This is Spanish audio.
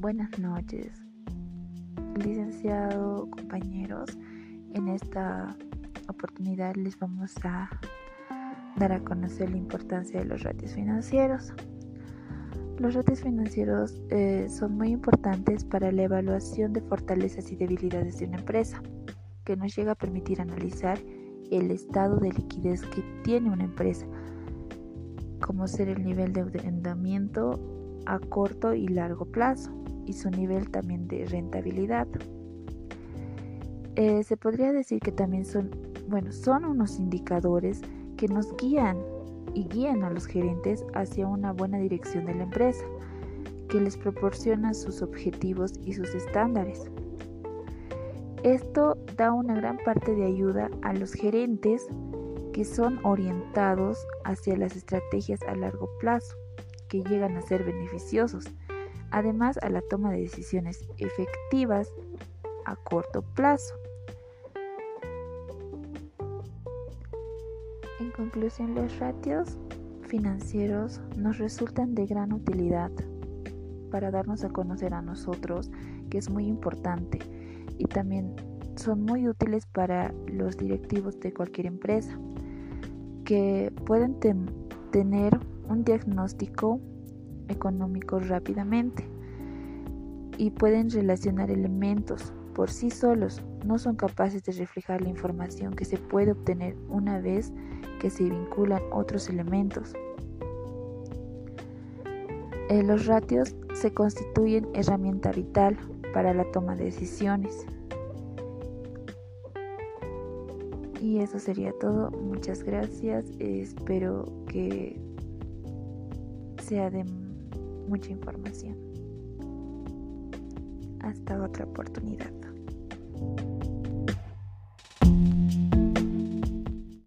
Buenas noches, licenciado, compañeros. En esta oportunidad les vamos a dar a conocer la importancia de los ratios financieros. Los ratios financieros eh, son muy importantes para la evaluación de fortalezas y debilidades de una empresa, que nos llega a permitir analizar el estado de liquidez que tiene una empresa, como ser el nivel de endeudamiento a corto y largo plazo y su nivel también de rentabilidad. Eh, se podría decir que también son, bueno, son unos indicadores que nos guían y guían a los gerentes hacia una buena dirección de la empresa, que les proporciona sus objetivos y sus estándares. Esto da una gran parte de ayuda a los gerentes que son orientados hacia las estrategias a largo plazo, que llegan a ser beneficiosos además a la toma de decisiones efectivas a corto plazo. En conclusión, los ratios financieros nos resultan de gran utilidad para darnos a conocer a nosotros, que es muy importante, y también son muy útiles para los directivos de cualquier empresa, que pueden tener un diagnóstico económicos rápidamente y pueden relacionar elementos por sí solos, no son capaces de reflejar la información que se puede obtener una vez que se vinculan otros elementos. Eh, los ratios se constituyen herramienta vital para la toma de decisiones. Y eso sería todo. Muchas gracias. Espero que sea de mucha información. Hasta otra oportunidad.